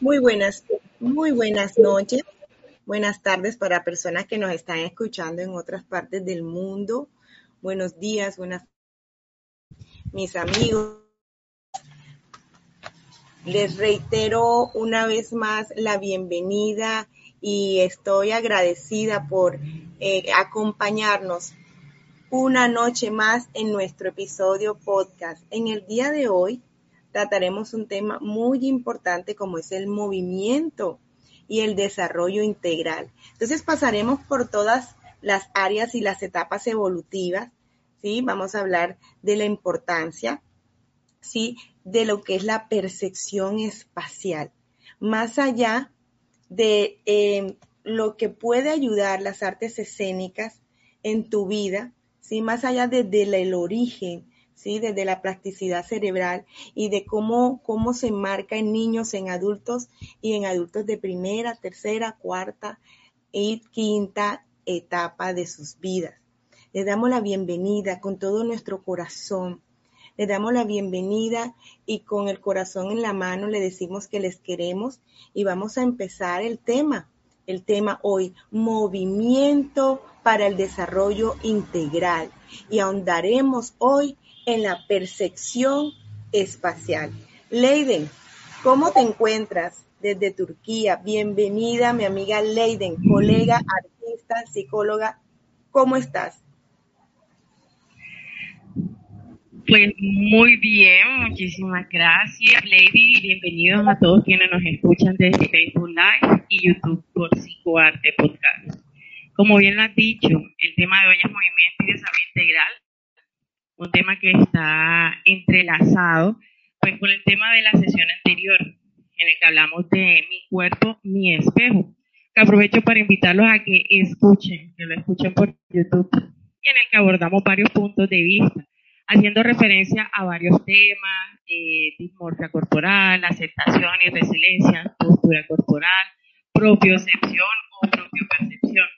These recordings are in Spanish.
Muy buenas, muy buenas noches, buenas tardes para personas que nos están escuchando en otras partes del mundo. Buenos días, buenas mis amigos. Les reitero una vez más la bienvenida y estoy agradecida por eh, acompañarnos una noche más en nuestro episodio podcast. En el día de hoy trataremos un tema muy importante como es el movimiento y el desarrollo integral. Entonces pasaremos por todas las áreas y las etapas evolutivas, ¿sí? Vamos a hablar de la importancia, ¿sí? De lo que es la percepción espacial. Más allá de eh, lo que puede ayudar las artes escénicas en tu vida, ¿sí? más allá desde el origen, ¿sí? desde la plasticidad cerebral y de cómo, cómo se marca en niños, en adultos y en adultos de primera, tercera, cuarta y quinta etapa de sus vidas. Les damos la bienvenida con todo nuestro corazón le damos la bienvenida y con el corazón en la mano le decimos que les queremos y vamos a empezar el tema. El tema hoy, movimiento para el desarrollo integral. Y ahondaremos hoy en la percepción espacial. Leiden, ¿cómo te encuentras desde Turquía? Bienvenida, mi amiga Leiden, colega, artista, psicóloga. ¿Cómo estás? Pues muy bien, muchísimas gracias, Lady. Bienvenidos a todos quienes nos escuchan desde Facebook Live y YouTube por Psicoarte Podcast. Como bien lo has dicho, el tema de hoy es movimiento y desarrollo integral, un tema que está entrelazado pues con el tema de la sesión anterior, en el que hablamos de mi cuerpo, mi espejo. Que aprovecho para invitarlos a que escuchen, que lo escuchen por YouTube, y en el que abordamos varios puntos de vista haciendo referencia a varios temas, eh, dismorfia corporal, aceptación y resiliencia, postura corporal, propiocepción o propiopercepción.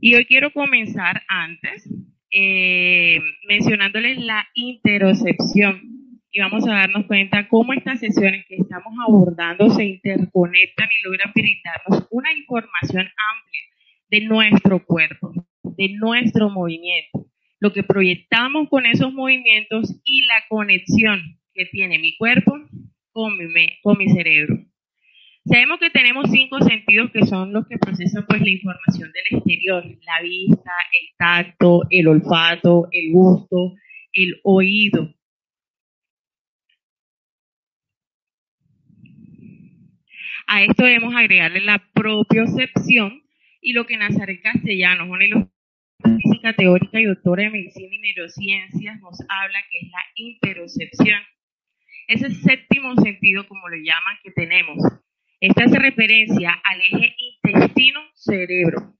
Y hoy quiero comenzar antes eh, mencionándoles la interocepción. Y vamos a darnos cuenta cómo estas sesiones que estamos abordando se interconectan y logran brindarnos una información amplia de nuestro cuerpo, de nuestro movimiento lo que proyectamos con esos movimientos y la conexión que tiene mi cuerpo con mi, con mi cerebro. Sabemos que tenemos cinco sentidos que son los que procesan pues la información del exterior, la vista, el tacto, el olfato, el gusto, el oído. A esto debemos agregarle la propiocepción y lo que Nazaret Castellanos, uno de los física teórica y doctora de medicina y neurociencias nos habla que es la interocepción. Ese séptimo sentido, como lo llaman, que tenemos. Esta hace referencia al eje intestino-cerebro.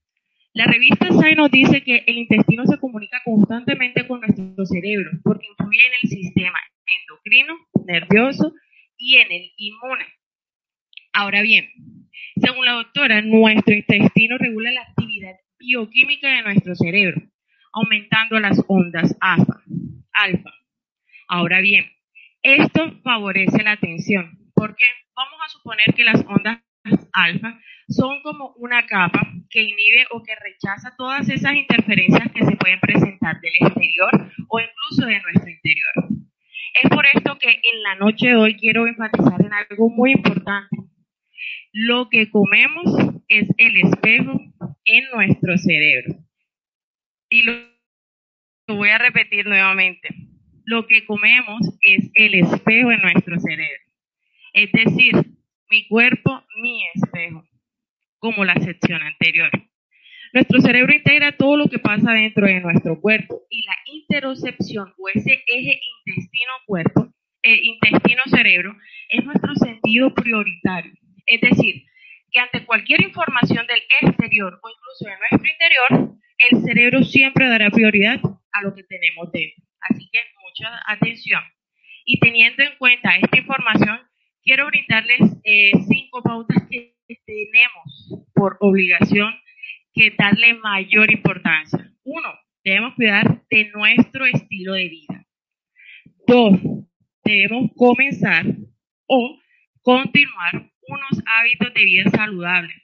La revista SAI nos dice que el intestino se comunica constantemente con nuestro cerebro porque influye en el sistema endocrino, nervioso y en el inmune. Ahora bien, según la doctora, nuestro intestino regula la actividad bioquímica de nuestro cerebro, aumentando las ondas alfa. Ahora bien, esto favorece la atención, porque vamos a suponer que las ondas alfa son como una capa que inhibe o que rechaza todas esas interferencias que se pueden presentar del exterior o incluso de nuestro interior. Es por esto que en la noche de hoy quiero enfatizar en algo muy importante. Lo que comemos es el espejo en nuestro cerebro. Y lo, voy a repetir nuevamente. Lo que comemos es el espejo en nuestro cerebro. Es decir, mi cuerpo, mi espejo, como la sección anterior. Nuestro cerebro integra todo lo que pasa dentro de nuestro cuerpo y la interocepción o ese eje intestino-cuerpo, eh, intestino-cerebro, es nuestro sentido prioritario. Es decir, que ante cualquier información del exterior o incluso de nuestro interior, el cerebro siempre dará prioridad a lo que tenemos dentro. Así que mucha atención. Y teniendo en cuenta esta información, quiero brindarles eh, cinco pautas que tenemos por obligación que darle mayor importancia. Uno, debemos cuidar de nuestro estilo de vida. Dos, debemos comenzar o continuar unos hábitos de vida saludables.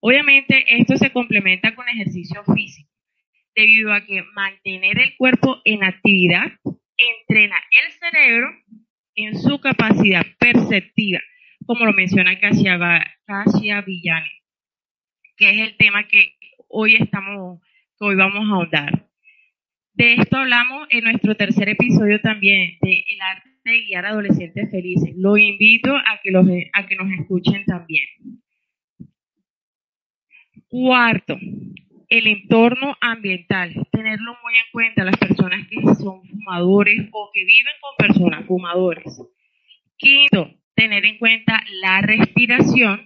Obviamente esto se complementa con ejercicio físico, debido a que mantener el cuerpo en actividad entrena el cerebro en su capacidad perceptiva, como lo menciona Kasia, Villani, que es el tema que hoy estamos, que hoy vamos a ahondar. De esto hablamos en nuestro tercer episodio también, de el arte de guiar adolescentes felices. Lo invito a que, los, a que nos escuchen también. Cuarto, el entorno ambiental. Tenerlo muy en cuenta las personas que son fumadores o que viven con personas fumadores. Quinto, tener en cuenta la respiración.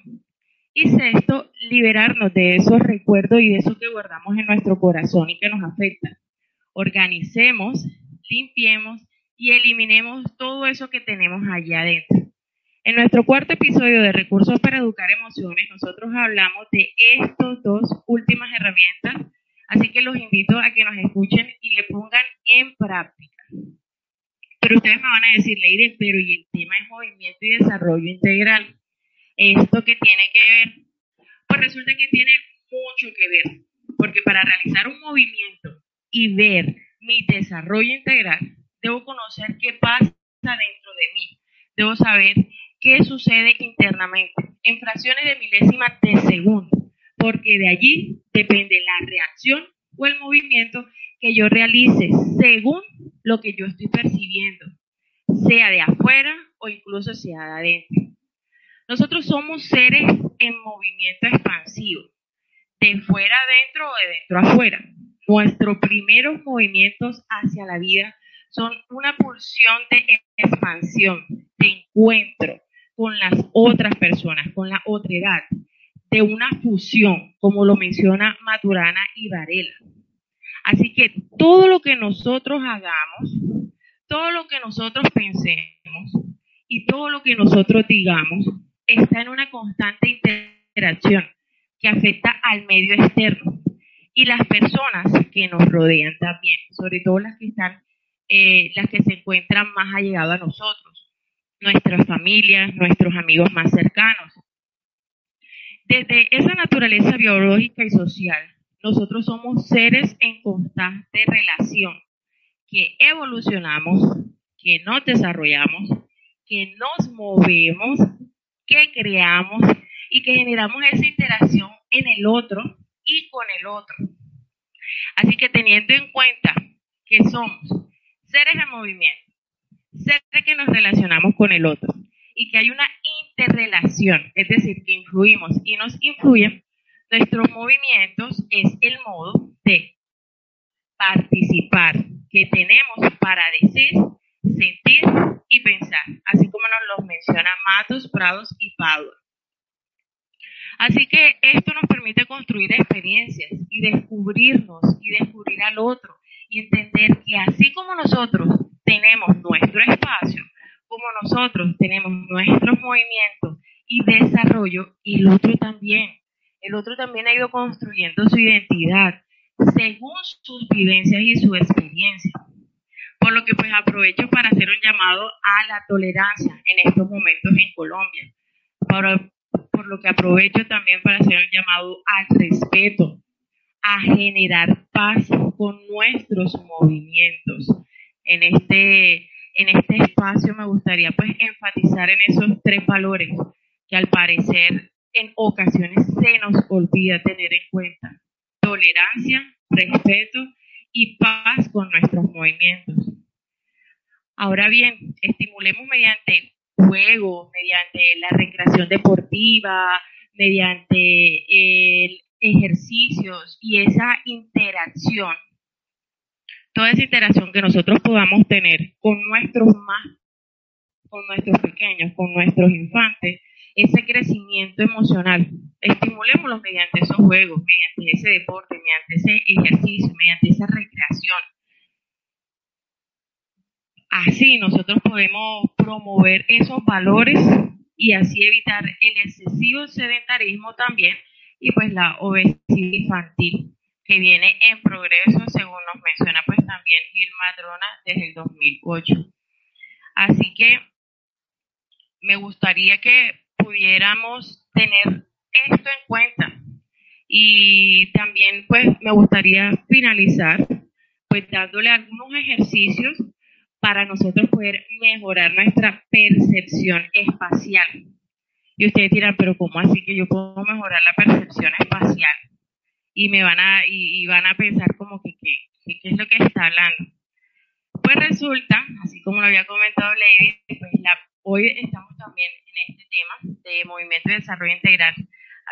Y sexto, liberarnos de esos recuerdos y de eso que guardamos en nuestro corazón y que nos afecta. Organicemos, limpiemos y eliminemos todo eso que tenemos allá adentro. En nuestro cuarto episodio de Recursos para Educar Emociones, nosotros hablamos de estas dos últimas herramientas, así que los invito a que nos escuchen y le pongan en práctica. Pero ustedes me van a decir, Leire, pero ¿y el tema es movimiento y desarrollo integral? ¿Esto qué tiene que ver? Pues resulta que tiene mucho que ver, porque para realizar un movimiento y ver mi desarrollo integral, debo conocer qué pasa dentro de mí, debo saber qué sucede internamente en fracciones de milésimas de segundo, porque de allí depende la reacción o el movimiento que yo realice según lo que yo estoy percibiendo, sea de afuera o incluso sea de adentro. Nosotros somos seres en movimiento expansivo, de fuera adentro o de dentro afuera. Nuestros primeros movimientos hacia la vida son una pulsión de expansión, de encuentro con las otras personas, con la otra edad, de una fusión, como lo menciona Maturana y Varela. Así que todo lo que nosotros hagamos, todo lo que nosotros pensemos y todo lo que nosotros digamos está en una constante interacción que afecta al medio externo y las personas que nos rodean también, sobre todo las que están eh, las que se encuentran más allegadas a nosotros, nuestras familias, nuestros amigos más cercanos. Desde esa naturaleza biológica y social, nosotros somos seres en constante relación, que evolucionamos, que nos desarrollamos, que nos movemos, que creamos y que generamos esa interacción en el otro y con el otro. Así que teniendo en cuenta que somos seres en movimiento, seres que nos relacionamos con el otro y que hay una interrelación, es decir, que influimos y nos influyen, nuestros movimientos es el modo de participar que tenemos para decir, sentir y pensar, así como nos lo menciona Matos, Prados y Padua. Así que esto nos permite construir experiencias y descubrirnos y descubrir al otro y entender que así como nosotros tenemos nuestro espacio, como nosotros tenemos nuestros movimientos y desarrollo, el otro también. El otro también ha ido construyendo su identidad según sus vivencias y su experiencia. Por lo que pues aprovecho para hacer un llamado a la tolerancia en estos momentos en Colombia. Por, por lo que aprovecho también para hacer un llamado al respeto, a generar paz con nuestros movimientos. En este, en este espacio me gustaría pues enfatizar en esos tres valores que al parecer en ocasiones se nos olvida tener en cuenta. Tolerancia, respeto y paz con nuestros movimientos. Ahora bien, estimulemos mediante juego, mediante la recreación deportiva, mediante el ejercicios y esa interacción, toda esa interacción que nosotros podamos tener con nuestros más, con nuestros pequeños, con nuestros infantes, ese crecimiento emocional, estimulémoslo mediante esos juegos, mediante ese deporte, mediante ese ejercicio, mediante esa recreación. Así nosotros podemos promover esos valores y así evitar el excesivo sedentarismo también y pues la obesidad infantil que viene en progreso según nos menciona pues también Gil Madrona desde el 2008. Así que me gustaría que pudiéramos tener esto en cuenta y también pues me gustaría finalizar pues dándole algunos ejercicios para nosotros poder mejorar nuestra percepción espacial. Y ustedes dirán, pero ¿cómo así que yo puedo mejorar la percepción espacial? Y me van a, y, van a pensar como que, ¿qué es lo que está hablando? Pues resulta, así como lo había comentado Lady, pues hoy estamos también en este tema de movimiento de desarrollo integral,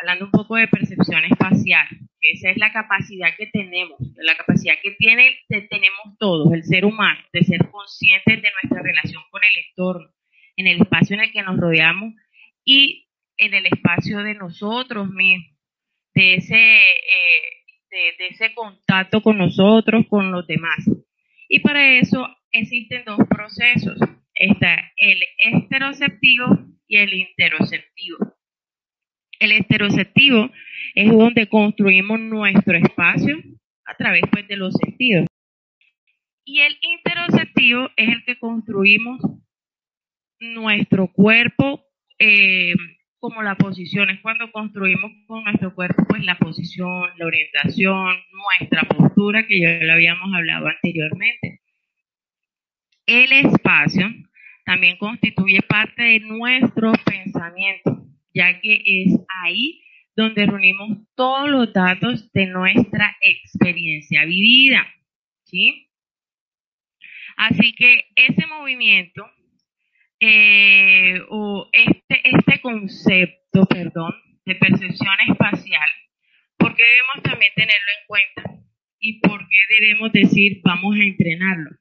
hablando un poco de percepción espacial. Esa es la capacidad que tenemos, la capacidad que tiene, tenemos todos, el ser humano, de ser conscientes de nuestra relación con el entorno, en el espacio en el que nos rodeamos y en el espacio de nosotros mismos, de ese, eh, de, ese contacto con nosotros, con los demás. Y para eso existen dos procesos. Está el esteroceptivo y el interoceptivo. El esteroceptivo es donde construimos nuestro espacio a través pues, de los sentidos. Y el interoceptivo es el que construimos nuestro cuerpo eh, como la posición. Es cuando construimos con nuestro cuerpo pues la posición, la orientación, nuestra postura, que ya lo habíamos hablado anteriormente. El espacio también constituye parte de nuestro pensamiento ya que es ahí donde reunimos todos los datos de nuestra experiencia vivida. ¿sí? Así que ese movimiento eh, o este, este concepto, perdón, de percepción espacial, ¿por qué debemos también tenerlo en cuenta? ¿Y por qué debemos decir vamos a entrenarlo?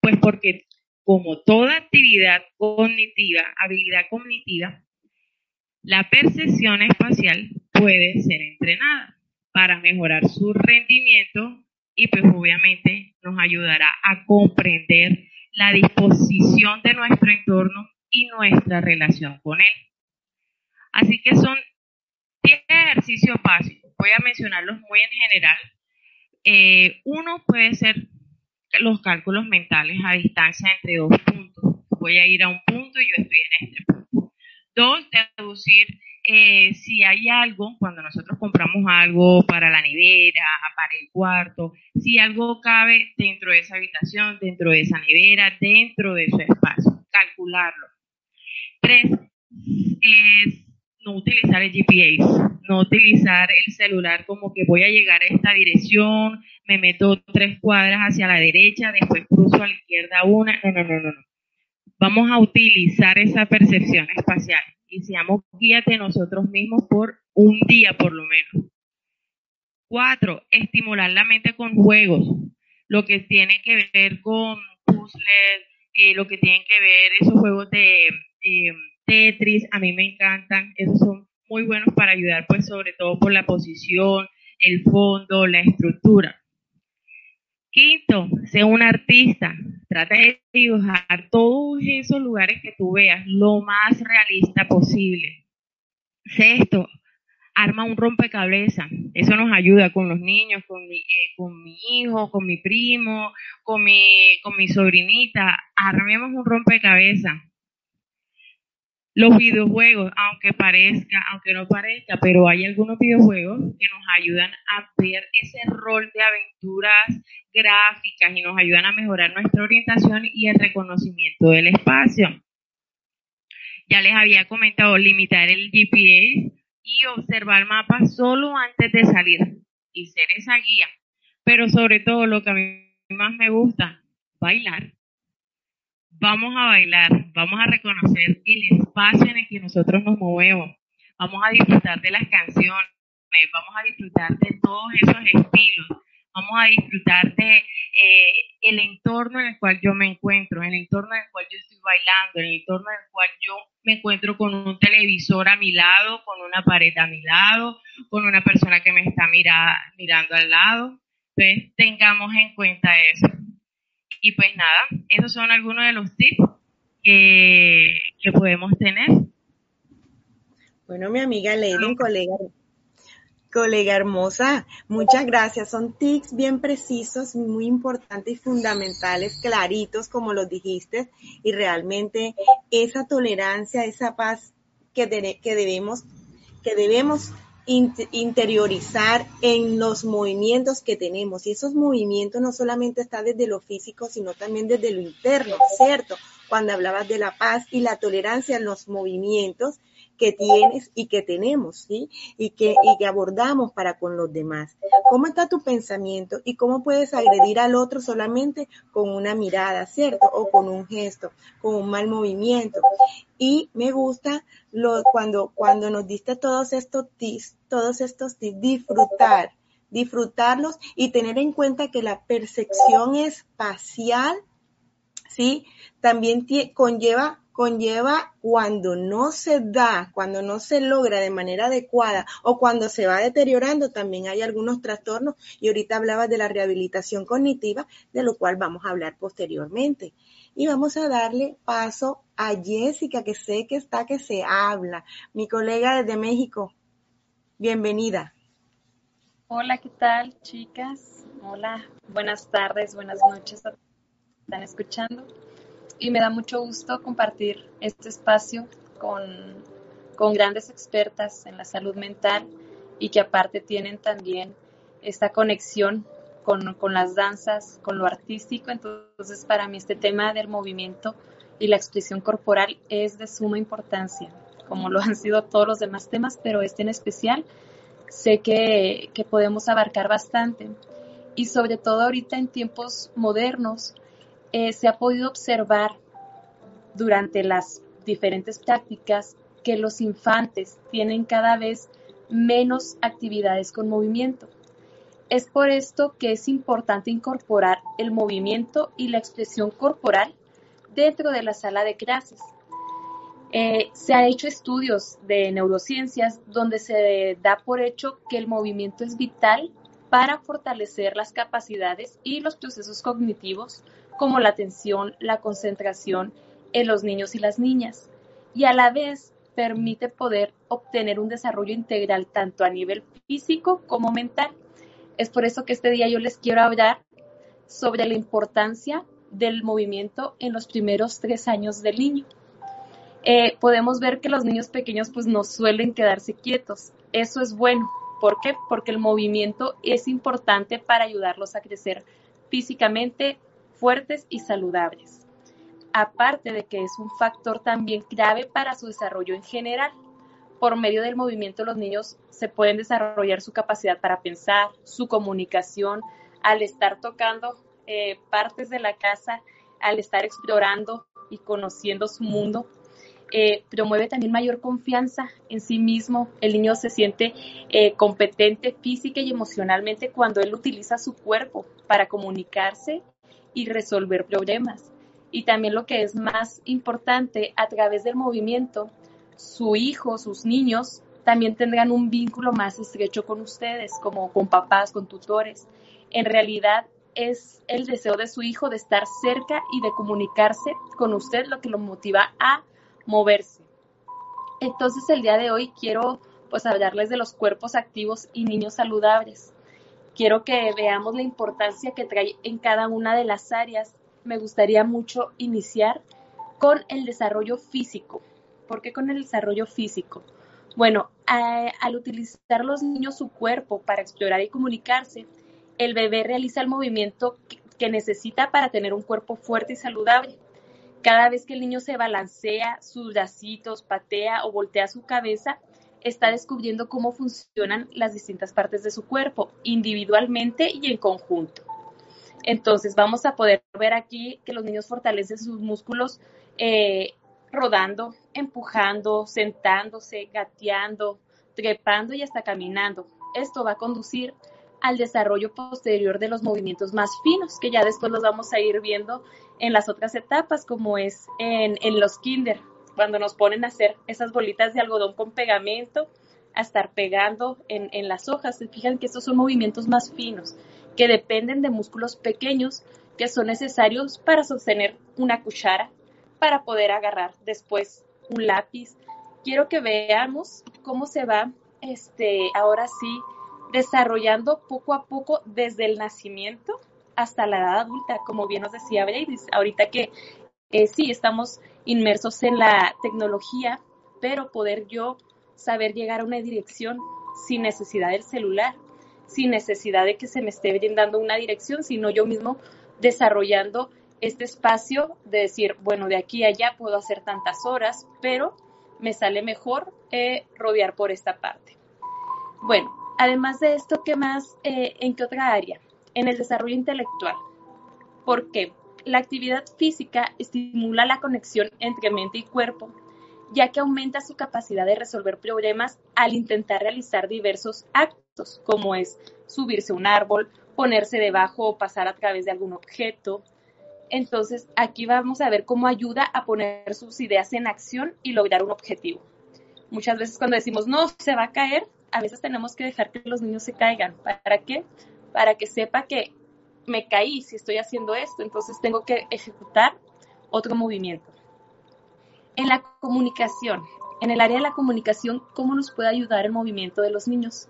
Pues porque como toda actividad cognitiva, habilidad cognitiva, la percepción espacial puede ser entrenada para mejorar su rendimiento y pues obviamente nos ayudará a comprender la disposición de nuestro entorno y nuestra relación con él. Así que son 10 ejercicios básicos. Voy a mencionarlos muy en general. Eh, uno puede ser los cálculos mentales a distancia entre dos puntos. Voy a ir a un punto y yo estoy en este punto. Dos, deducir eh, si hay algo, cuando nosotros compramos algo para la nevera, para el cuarto, si algo cabe dentro de esa habitación, dentro de esa nevera, dentro de su espacio, calcularlo. Tres, es no utilizar el GPS, no utilizar el celular como que voy a llegar a esta dirección, me meto tres cuadras hacia la derecha, después cruzo a la izquierda una, no, no, no, no. Vamos a utilizar esa percepción espacial y seamos guías de nosotros mismos por un día por lo menos. Cuatro, estimular la mente con juegos, lo que tiene que ver con puzzles, eh, lo que tiene que ver esos juegos de eh, Tetris, a mí me encantan, esos son muy buenos para ayudar pues sobre todo por la posición, el fondo, la estructura. Quinto, sé un artista. Trata de dibujar todos esos lugares que tú veas lo más realista posible. Sexto, arma un rompecabezas. Eso nos ayuda con los niños, con mi, eh, con mi hijo, con mi primo, con mi, con mi sobrinita. Armemos un rompecabezas. Los videojuegos, aunque parezca, aunque no parezca, pero hay algunos videojuegos que nos ayudan a ver ese rol de aventuras gráficas y nos ayudan a mejorar nuestra orientación y el reconocimiento del espacio. Ya les había comentado limitar el GPS y observar mapas solo antes de salir y ser esa guía. Pero sobre todo lo que a mí más me gusta, bailar vamos a bailar, vamos a reconocer el espacio en el que nosotros nos movemos, vamos a disfrutar de las canciones, vamos a disfrutar de todos esos estilos, vamos a disfrutar de eh, el entorno en el cual yo me encuentro, en el entorno en el cual yo estoy bailando, el entorno en el cual yo me encuentro con un televisor a mi lado, con una pared a mi lado, con una persona que me está mirando al lado. Entonces, tengamos en cuenta eso. Y pues nada, esos son algunos de los tips que, podemos tener. Bueno, mi amiga Lady, colega, Colega hermosa, muchas gracias. Son tics bien precisos, muy importantes y fundamentales, claritos, como los dijiste, y realmente esa tolerancia, esa paz que, que debemos, que debemos interiorizar en los movimientos que tenemos. Y esos movimientos no solamente están desde lo físico, sino también desde lo interno, ¿cierto? Cuando hablabas de la paz y la tolerancia en los movimientos, que tienes y que tenemos, ¿sí? Y que, y que abordamos para con los demás. ¿Cómo está tu pensamiento y cómo puedes agredir al otro solamente con una mirada, ¿cierto? O con un gesto, con un mal movimiento. Y me gusta lo, cuando, cuando nos diste todos estos tips, todos estos tips, disfrutar, disfrutarlos y tener en cuenta que la percepción espacial, ¿sí? También conlleva conlleva cuando no se da, cuando no se logra de manera adecuada o cuando se va deteriorando, también hay algunos trastornos y ahorita hablabas de la rehabilitación cognitiva, de lo cual vamos a hablar posteriormente. Y vamos a darle paso a Jessica, que sé que está que se habla, mi colega desde México. Bienvenida. Hola, ¿qué tal, chicas? Hola, buenas tardes, buenas noches. ¿Están escuchando? y me da mucho gusto compartir este espacio con, con grandes expertas en la salud mental y que aparte tienen también esta conexión con, con, las danzas, con lo artístico. Entonces, para mí este tema del movimiento y la expresión corporal es de suma importancia, como lo han sido todos los demás temas, pero este en especial sé que, que podemos abarcar bastante. Y sobre todo ahorita en tiempos modernos, eh, se ha podido observar durante las diferentes prácticas que los infantes tienen cada vez menos actividades con movimiento. Es por esto que es importante incorporar el movimiento y la expresión corporal dentro de la sala de clases. Eh, se han hecho estudios de neurociencias donde se da por hecho que el movimiento es vital para fortalecer las capacidades y los procesos cognitivos como la atención, la concentración en los niños y las niñas, y a la vez permite poder obtener un desarrollo integral tanto a nivel físico como mental. Es por eso que este día yo les quiero hablar sobre la importancia del movimiento en los primeros tres años del niño. Eh, podemos ver que los niños pequeños pues no suelen quedarse quietos. Eso es bueno. ¿Por qué? Porque el movimiento es importante para ayudarlos a crecer físicamente, fuertes y saludables. Aparte de que es un factor también clave para su desarrollo en general. Por medio del movimiento los niños se pueden desarrollar su capacidad para pensar, su comunicación, al estar tocando eh, partes de la casa, al estar explorando y conociendo su mundo, eh, promueve también mayor confianza en sí mismo. El niño se siente eh, competente física y emocionalmente cuando él utiliza su cuerpo para comunicarse y resolver problemas. Y también lo que es más importante, a través del movimiento, su hijo, sus niños, también tendrán un vínculo más estrecho con ustedes, como con papás, con tutores. En realidad es el deseo de su hijo de estar cerca y de comunicarse con usted lo que lo motiva a moverse. Entonces el día de hoy quiero pues hablarles de los cuerpos activos y niños saludables quiero que veamos la importancia que trae en cada una de las áreas. Me gustaría mucho iniciar con el desarrollo físico. ¿Por qué con el desarrollo físico? Bueno, al utilizar los niños su cuerpo para explorar y comunicarse, el bebé realiza el movimiento que necesita para tener un cuerpo fuerte y saludable. Cada vez que el niño se balancea sus bracitos, patea o voltea su cabeza, está descubriendo cómo funcionan las distintas partes de su cuerpo, individualmente y en conjunto. Entonces vamos a poder ver aquí que los niños fortalecen sus músculos eh, rodando, empujando, sentándose, gateando, trepando y hasta caminando. Esto va a conducir al desarrollo posterior de los movimientos más finos, que ya después los vamos a ir viendo en las otras etapas, como es en, en los kinder, cuando nos ponen a hacer esas bolitas de algodón con pegamento, a estar pegando en, las hojas. Se fijan que estos son movimientos más finos, que dependen de músculos pequeños que son necesarios para sostener una cuchara, para poder agarrar después un lápiz. Quiero que veamos cómo se va este, ahora sí desarrollando poco a poco desde el nacimiento hasta la edad adulta, como bien nos decía Brady, ahorita que eh, sí estamos inmersos en la tecnología, pero poder yo saber llegar a una dirección sin necesidad del celular, sin necesidad de que se me esté brindando una dirección, sino yo mismo desarrollando este espacio de decir, bueno, de aquí a allá puedo hacer tantas horas, pero me sale mejor eh, rodear por esta parte. Bueno, además de esto, ¿qué más? Eh, ¿En qué otra área? En el desarrollo intelectual. ¿Por qué? La actividad física estimula la conexión entre mente y cuerpo, ya que aumenta su capacidad de resolver problemas al intentar realizar diversos actos, como es subirse a un árbol, ponerse debajo o pasar a través de algún objeto, entonces, aquí vamos a ver cómo ayuda a poner sus ideas en acción y lograr un objetivo. Muchas veces cuando decimos, no, se va a caer, a veces tenemos que dejar que los niños se caigan. ¿Para qué? Para que sepa que me caí si estoy haciendo esto, entonces tengo que ejecutar otro movimiento. En la comunicación, en el área de la comunicación, ¿cómo nos puede ayudar el movimiento de los niños?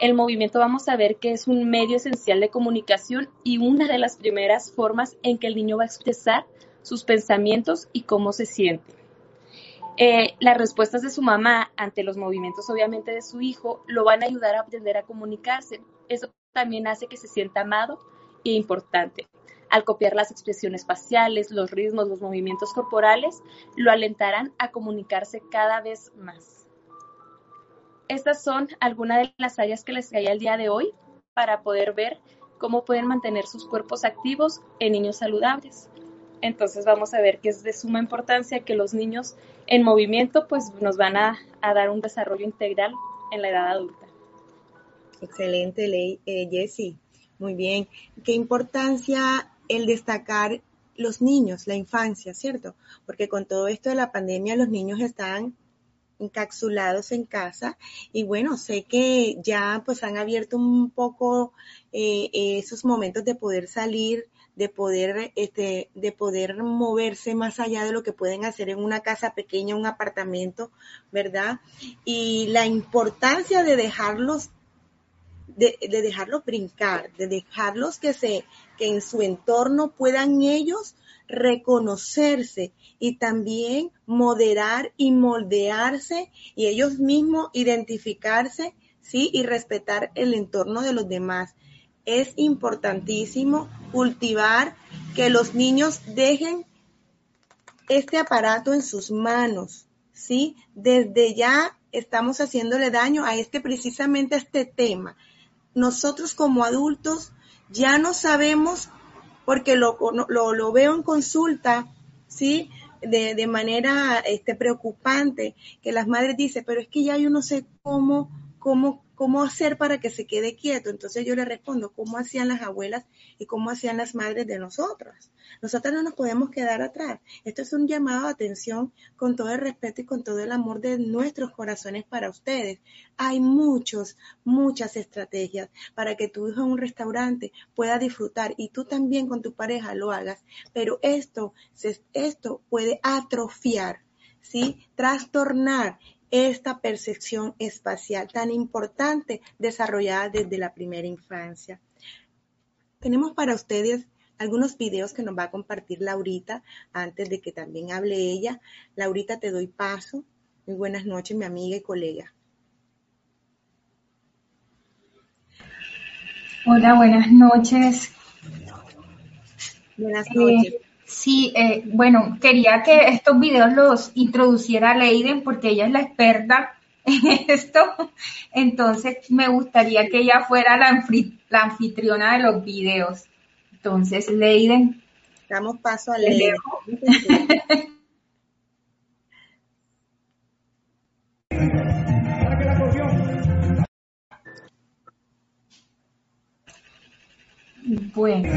el movimiento vamos a ver que es un medio esencial de comunicación y una de las primeras formas en que el niño va a expresar sus pensamientos y cómo se siente. Eh, las respuestas de su mamá ante los movimientos obviamente de su hijo lo van a ayudar a aprender a comunicarse. Eso también hace que se sienta amado e importante. Al copiar las expresiones faciales, los ritmos, los movimientos corporales, lo alentarán a comunicarse cada vez más estas son algunas de las áreas que les traía el día de hoy para poder ver cómo pueden mantener sus cuerpos activos en niños saludables. Entonces vamos a ver que es de suma importancia que los niños en movimiento pues nos van a, dar un desarrollo integral en la edad adulta. Excelente, ley, eh, Jessie. Muy bien. Qué importancia el destacar los niños, la infancia, ¿cierto? Porque con todo esto de la pandemia los niños están encapsulados en casa y bueno, sé que ya pues han abierto un poco eh, esos momentos de poder salir, de poder, este, de poder moverse más allá de lo que pueden hacer en una casa pequeña, un apartamento, ¿verdad? Y la importancia de dejarlos de, de, dejarlos brincar, de dejarlos que se, que en su entorno puedan ellos reconocerse y también moderar y moldearse y ellos mismos identificarse, ¿sí? Y respetar el entorno de los demás. Es importantísimo cultivar que los niños dejen este aparato en sus manos, ¿sí? Desde ya estamos haciéndole daño a este precisamente a este tema. Nosotros como adultos ya no sabemos porque lo, lo, veo en consulta, ¿sí? De, de, manera este, preocupante, que las madres dicen, pero es que ya yo no sé cómo, cómo ¿cómo hacer para que se quede quieto? Entonces yo le respondo, ¿cómo hacían las abuelas y cómo hacían las madres de nosotras? Nosotras no nos podemos quedar atrás. Esto es un llamado a atención con todo el respeto y con todo el amor de nuestros corazones para ustedes. Hay muchos, muchas estrategias para que tu hijo en un restaurante pueda disfrutar y tú también con tu pareja lo hagas, pero esto, esto puede atrofiar, ¿sí? Trastornar esta percepción espacial tan importante desarrollada desde la primera infancia. Tenemos para ustedes algunos videos que nos va a compartir Laurita antes de que también hable ella. Laurita, te doy paso. Muy buenas noches, mi amiga y colega. Hola, buenas noches. Buenas noches. Eh, Sí, eh, bueno, quería que estos videos los introduciera Leiden porque ella es la experta en esto. Entonces, me gustaría que ella fuera la, la anfitriona de los videos. Entonces, Leiden. Damos paso a Leiden. Bueno.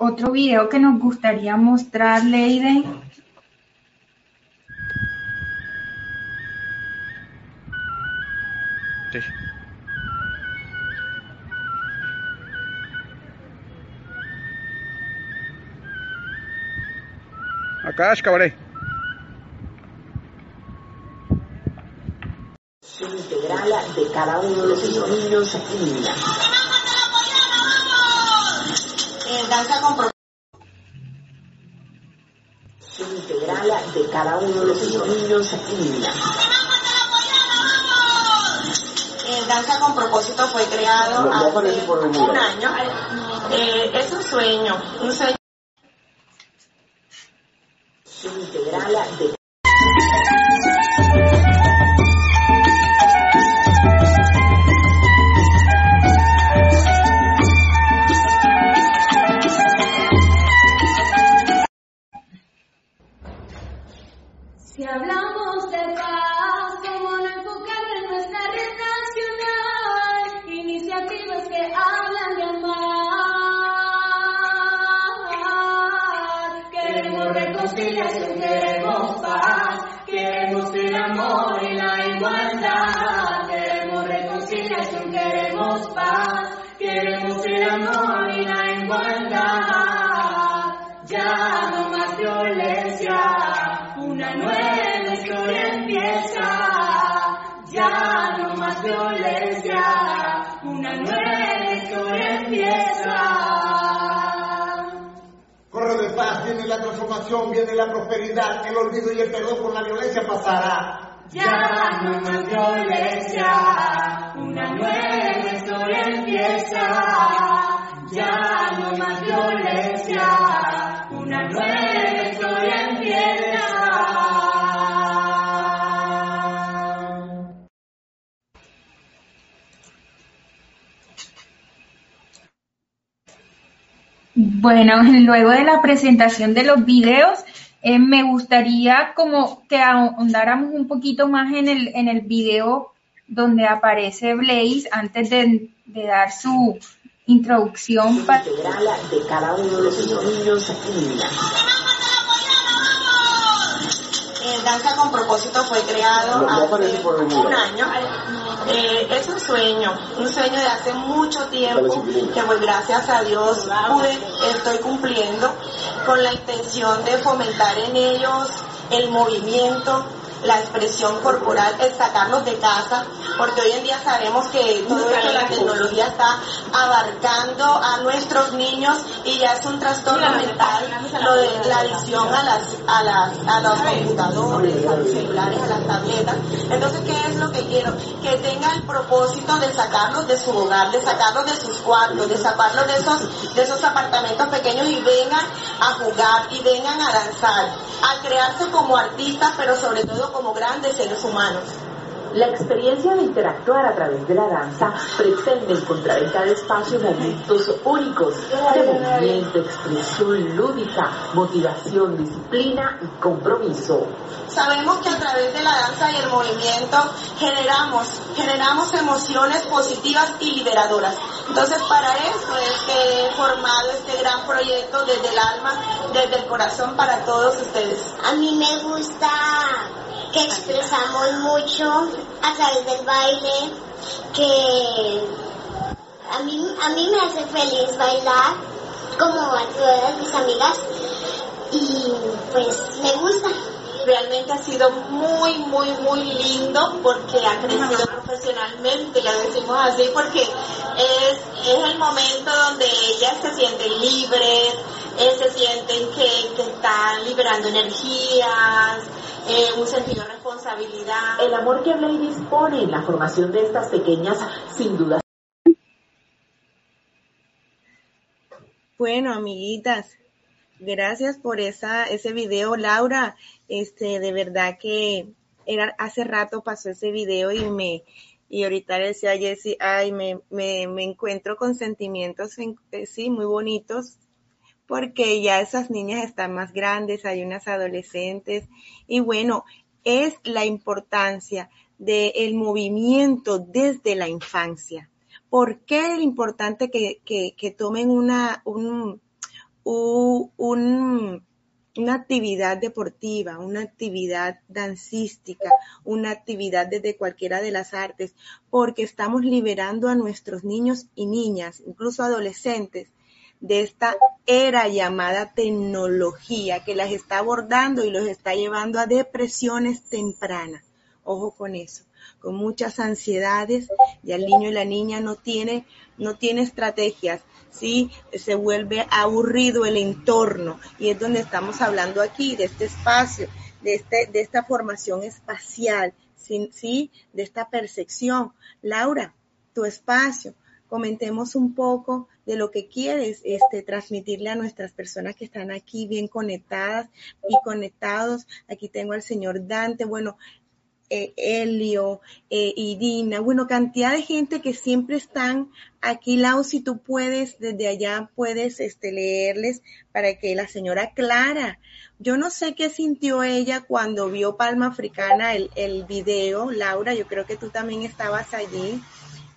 Otro video que nos gustaría mostrar, Leiden, Es cabaret. integral de cada uno de esos niños y niñas. danza con propósito. integral de cada uno de esos niños y niñas. danza con propósito fue creado hace un año. Eh, es un sueño, un sueño. Integral de igualdad. Ya no más violencia una nueva historia empieza, ya no más violencia, una nueva historia empieza. Corre de paz, viene la transformación, viene la prosperidad, el olvido y el perdón por la violencia pasará. Ya no más violencia, una nueva historia empieza, ya Bueno, luego de la presentación de los videos, eh, me gustaría como que ahondáramos un poquito más en el, en el video donde aparece Blaze antes de, de dar su introducción. para- integral de cada uno de esos niños. Eh, danza con propósito fue creado No, hace un año. Eh, es un sueño, un sueño de hace mucho tiempo que pues gracias a Dios pude, estoy cumpliendo con la intención de fomentar en ellos el movimiento, la expresión corporal, el sacarlos de casa, porque hoy en día sabemos que todo esto la tecnología está abarcando a nuestros niños y ya es un trastorno mental lo de la adicción a las a las a los computadores, a los celulares, a las tabletas. Entonces, ¿qué es lo que quiero? Que tenga el propósito de sacarlos de su hogar, de sacarlos de sus cuartos, de sacarlos de esos de esos apartamentos pequeños y vengan a jugar y vengan a danzar, a crearse como artistas, pero sobre todo como grandes seres humanos. La experiencia de interactuar a través de la danza pretende encontrar en cada espacio momentos únicos de movimiento, expresión lúdica, motivación, disciplina y compromiso. Sabemos que a través de la danza y el movimiento generamos, generamos emociones positivas y liberadoras. Entonces para eso es que he formado este gran proyecto desde el alma, desde el corazón para todos ustedes. A mí me gusta que expresamos mucho a través del baile, que a mí, a mí me hace feliz bailar como a todas mis amigas y pues me gusta. Realmente ha sido muy, muy, muy lindo porque ha crecido profesionalmente, le decimos así, porque es, es el momento donde ellas se sienten libres, eh, se sienten que, que están liberando energías, eh, un sentido de responsabilidad. El amor que Blay dispone en la formación de estas pequeñas, sin duda Bueno, amiguitas, gracias por esa, ese video, Laura. Este, de verdad que era, hace rato pasó ese video y me, y ahorita le decía a Jessie, ay, me, me, me encuentro con sentimientos, en- eh, sí, muy bonitos, porque ya esas niñas están más grandes, hay unas adolescentes, y bueno, es la importancia del movimiento desde la infancia. ¿Por qué es importante que, que, tomen una, un, un, una actividad deportiva, una actividad dancística, una actividad desde cualquiera de las artes, porque estamos liberando a nuestros niños y niñas, incluso adolescentes, de esta era llamada tecnología que las está abordando y los está llevando a depresiones tempranas. Ojo con eso, con muchas ansiedades y el niño y la niña no tiene, no tiene estrategias, ¿sí? Se vuelve aburrido el entorno y es donde estamos hablando aquí, de este espacio, de, este, de esta formación espacial, ¿sí? De esta percepción. Laura, tu espacio, comentemos un poco de lo que quieres este, transmitirle a nuestras personas que están aquí bien conectadas y conectados. Aquí tengo al señor Dante. Bueno, eh, Elio, eh, Irina, bueno, cantidad de gente que siempre están aquí, Lau, si tú puedes, desde allá puedes este, leerles para que la señora Clara, yo no sé qué sintió ella cuando vio Palma Africana, el, el video, Laura, yo creo que tú también estabas allí,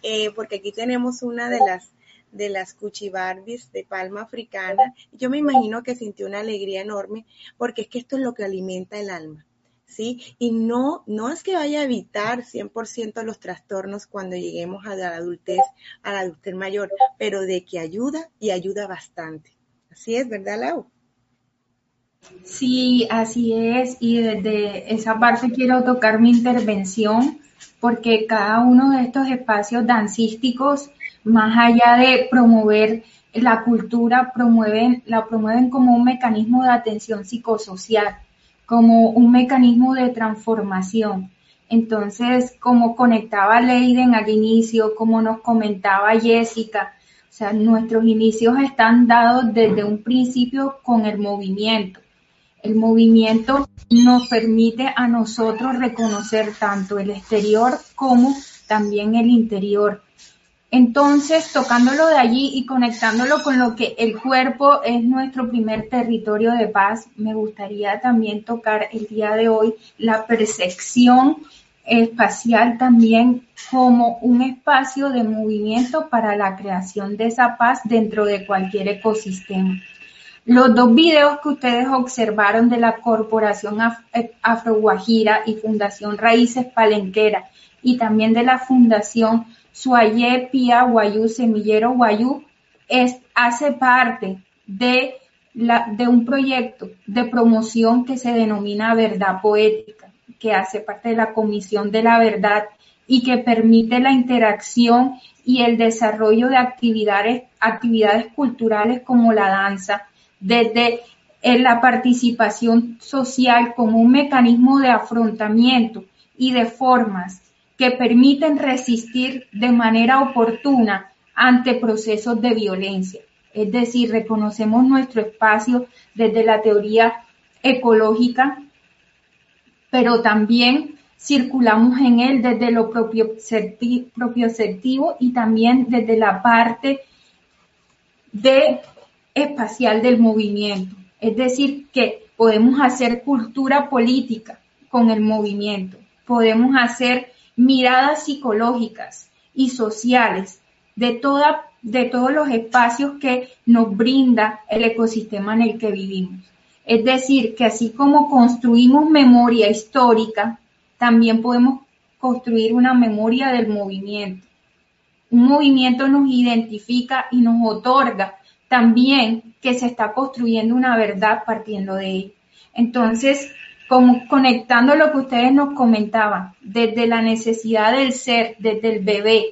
eh, porque aquí tenemos una de las de las cuchibarbis de palma africana. Yo me imagino que sintió una alegría enorme porque es que esto es lo que alimenta el alma. ¿sí? Y no, no es que vaya a evitar 100% los trastornos cuando lleguemos a la adultez, a la adultez mayor, pero de que ayuda y ayuda bastante. Así es, ¿verdad, Lau? Sí, así es. Y desde esa parte quiero tocar mi intervención porque cada uno de estos espacios dancísticos, más allá de promover la cultura, promueven, la promueven como un mecanismo de atención psicosocial como un mecanismo de transformación. Entonces, como conectaba Leiden al inicio, como nos comentaba Jessica, o sea, nuestros inicios están dados desde un principio con el movimiento. El movimiento nos permite a nosotros reconocer tanto el exterior como también el interior. Entonces, tocándolo de allí y conectándolo con lo que el cuerpo es nuestro primer territorio de paz, me gustaría también tocar el día de hoy la percepción espacial también como un espacio de movimiento para la creación de esa paz dentro de cualquier ecosistema. Los dos videos que ustedes observaron de la Corporación Afro Guajira y Fundación Raíces Palenquera y también de la Fundación Suayé Pía Guayú Semillero Guayú es, hace parte de, la, de un proyecto de promoción que se denomina Verdad Poética, que hace parte de la Comisión de la Verdad y que permite la interacción y el desarrollo de actividades, actividades culturales como la danza, desde la participación social como un mecanismo de afrontamiento y de formas que permiten resistir de manera oportuna ante procesos de violencia. Es decir, reconocemos nuestro espacio desde la teoría ecológica, pero también circulamos en él desde lo propio propioceptivo y también desde la parte de espacial del movimiento. Es decir, que podemos hacer cultura política con el movimiento, podemos hacer miradas psicológicas y sociales de, toda, de todos los espacios que nos brinda el ecosistema en el que vivimos. Es decir, que así como construimos memoria histórica, también podemos construir una memoria del movimiento. Un movimiento nos identifica y nos otorga también que se está construyendo una verdad partiendo de él. Entonces, como conectando lo que ustedes nos comentaban, desde la necesidad del ser, desde el bebé,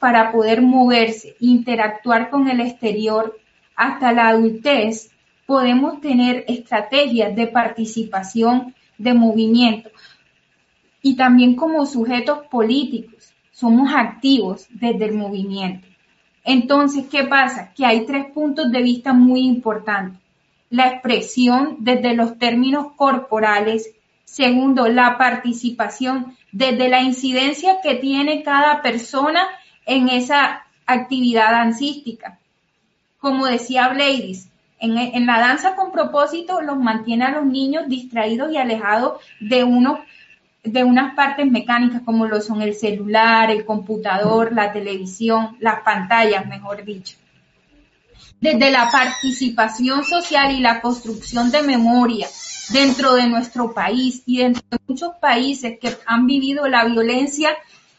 para poder moverse, interactuar con el exterior, hasta la adultez, podemos tener estrategias de participación, de movimiento. Y también como sujetos políticos, somos activos desde el movimiento. Entonces, ¿qué pasa? Que hay tres puntos de vista muy importantes la expresión desde los términos corporales. Segundo, la participación desde la incidencia que tiene cada persona en esa actividad dancística. Como decía Bladys, en, la danza con propósito los mantiene a los niños distraídos y alejados de uno de unas partes mecánicas como lo son el celular, el computador, la televisión, las pantallas, mejor dicho. desde la participación social y la construcción de memoria dentro de nuestro país y dentro de muchos países que han vivido la violencia,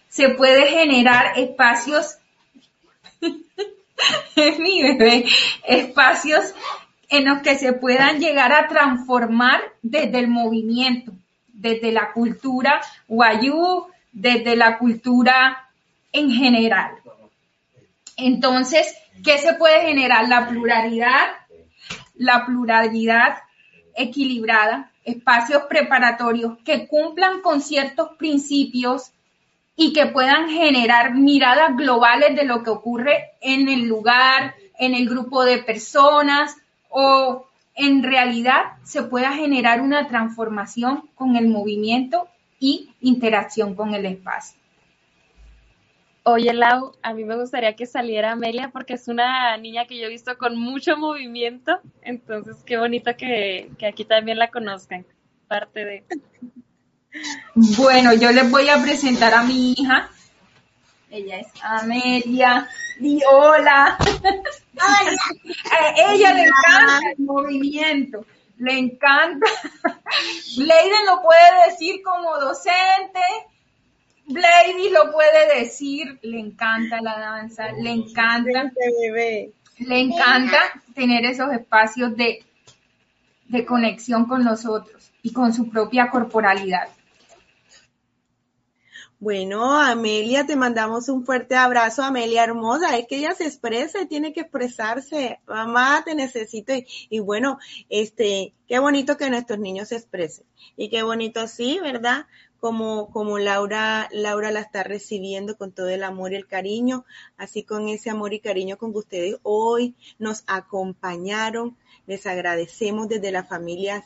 se puede generar espacios, es mi bebé, espacios en los que se puedan llegar a transformar desde el movimiento, desde la cultura guayú, desde la cultura en general. Entonces, ¿qué se puede generar? La pluralidad, la pluralidad equilibrada, espacios preparatorios que cumplan con ciertos principios y que puedan generar miradas globales de lo que ocurre en el lugar, en el grupo de personas o en realidad se pueda generar una transformación con el movimiento y interacción con el espacio. Oye, Lau, a mí me gustaría que saliera Amelia porque es una niña que yo he visto con mucho movimiento, entonces qué bonito que, aquí también la conozcan, parte de... Bueno, yo les voy a presentar a mi hija. Ella es Amelia. Di hola. A ella le encanta el movimiento, le encanta. Leiden lo puede decir como docente, Blady lo puede decir, le encanta la danza, le encanta, le encanta tener esos espacios de, de conexión con nosotros y con su propia corporalidad. Bueno, Amelia, te mandamos un fuerte abrazo, Amelia hermosa. Es que ella se expresa, tiene que expresarse. Mamá, te necesito. Y, y, bueno, este, qué bonito que nuestros niños se expresen. Y qué bonito sí, ¿verdad? como, como Laura, Laura la está recibiendo con todo el amor y el cariño, así con ese amor y cariño con que ustedes hoy nos acompañaron. Les agradecemos desde la familia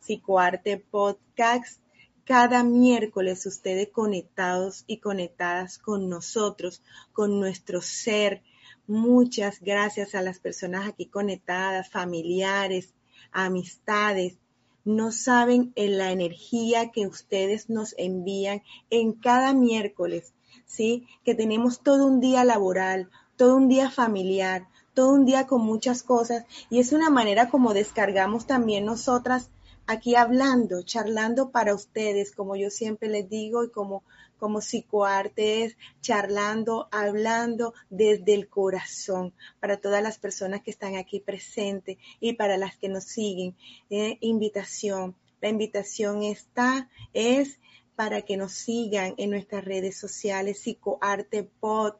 Psicoarte Podcast. Cada miércoles ustedes conectados y conectadas con nosotros, con nuestro ser. Muchas gracias a las personas aquí conectadas, familiares, amistades, no saben en la energía que ustedes nos envían en cada miércoles, ¿sí? Que tenemos todo un día laboral, todo un día familiar, todo un día con muchas cosas y es una manera como descargamos también nosotras aquí hablando, charlando para ustedes, como yo siempre les digo y como como psicoarte charlando, hablando desde el corazón para todas las personas que están aquí presentes y para las que nos siguen. Eh, invitación. La invitación está, es para que nos sigan en nuestras redes sociales, Psicoarte Pod,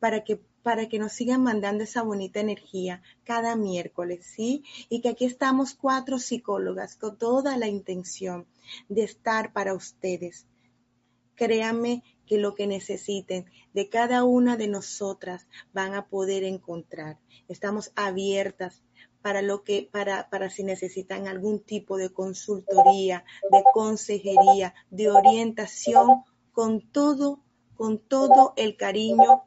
para que para que nos sigan mandando esa bonita energía cada miércoles, ¿sí? Y que aquí estamos cuatro psicólogas con toda la intención de estar para ustedes, Créanme que lo que necesiten de cada una de nosotras van a poder encontrar. Estamos abiertas para lo que, para, para si necesitan algún tipo de consultoría, de consejería, de orientación, con todo, con todo el cariño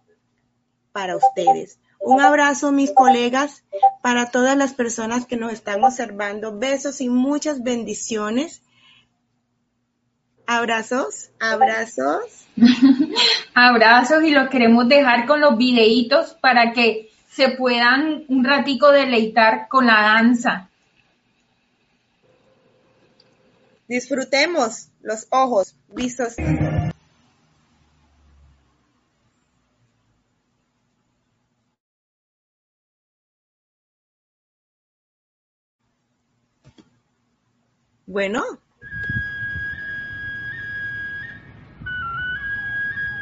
para ustedes. Un abrazo, mis colegas, para todas las personas que nos están observando. Besos y muchas bendiciones. Abrazos, abrazos. abrazos y los queremos dejar con los videitos para que se puedan un ratico deleitar con la danza. Disfrutemos los ojos vistos. Bueno,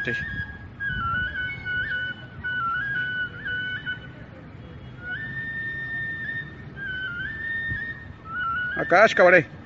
Sí. Acá cabré.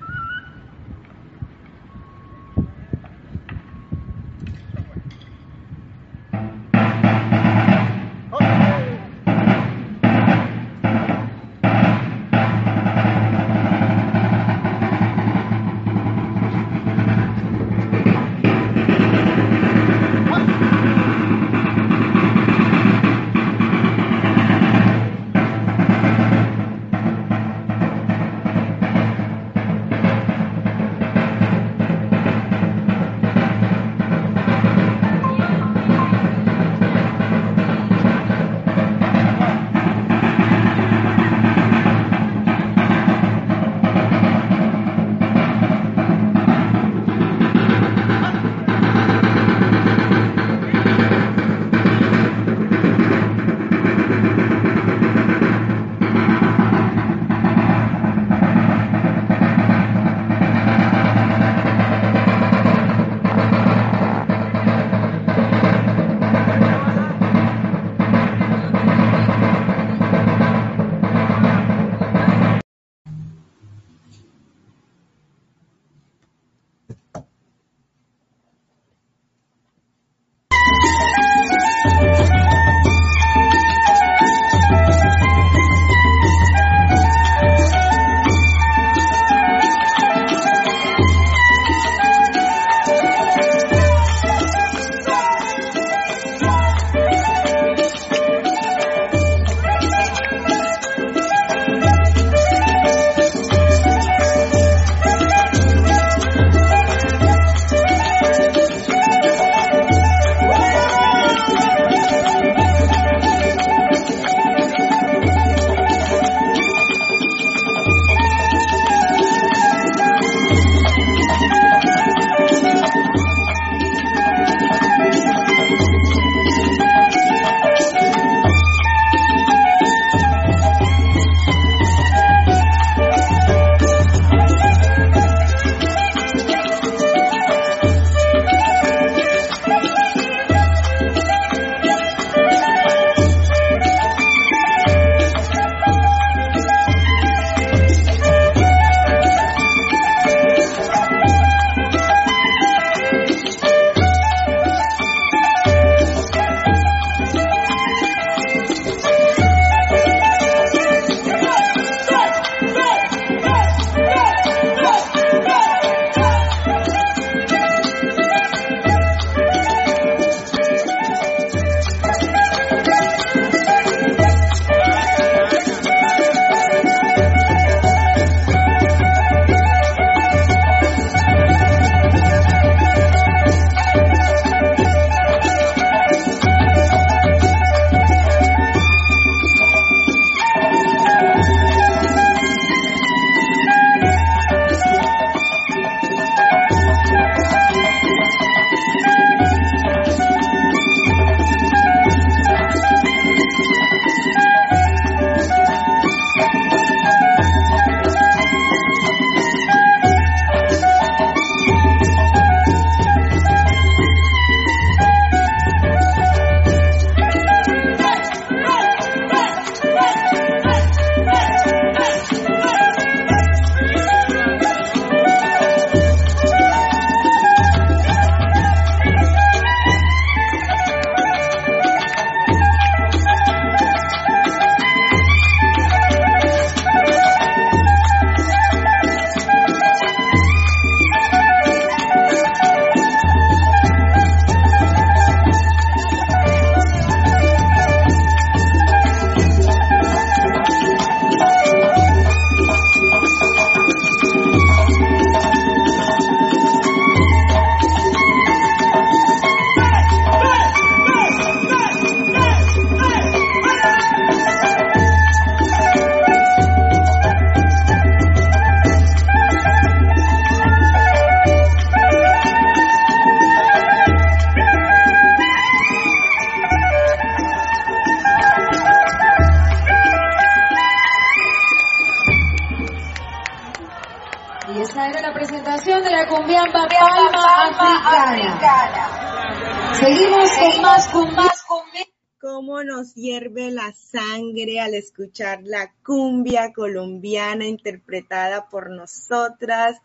Cómo nos hierve la sangre al escuchar la cumbia colombiana interpretada por nosotras,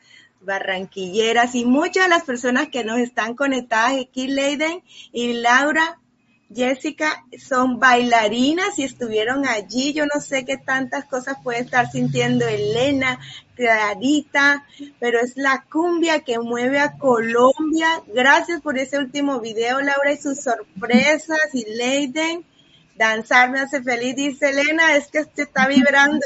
barranquilleras y muchas de las personas que nos están conectadas aquí, Leiden y Laura, Jessica, son bailarinas y estuvieron allí. Yo no sé qué tantas cosas puede estar sintiendo Elena, Clarita, pero es la cumbia que mueve a Colombia. Gracias por ese último video, Laura, y sus sorpresas. Y Leiden, danzar me hace feliz. Dice Elena, es que usted está vibrando,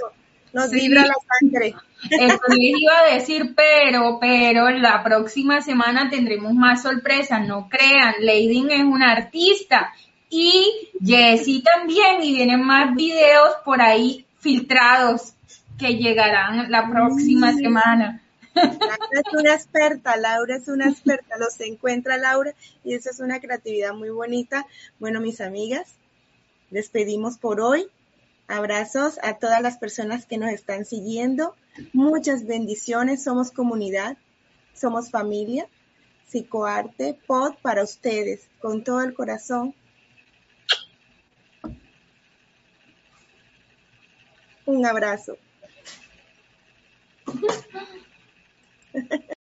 nos Sí. vibra la sangre. Eso les iba a decir, pero, pero la próxima semana tendremos más sorpresas, no crean. Leidin es una artista y Jessie también y vienen más videos por ahí filtrados que llegarán la próxima semana. Laura es una experta, Laura es una experta, los encuentra Laura y eso es una creatividad muy bonita. Bueno, mis amigas, despedimos por hoy. Abrazos a todas las personas que nos están siguiendo. Muchas bendiciones, somos comunidad, somos familia. Psicoarte, pod para ustedes, con todo el corazón. Un abrazo.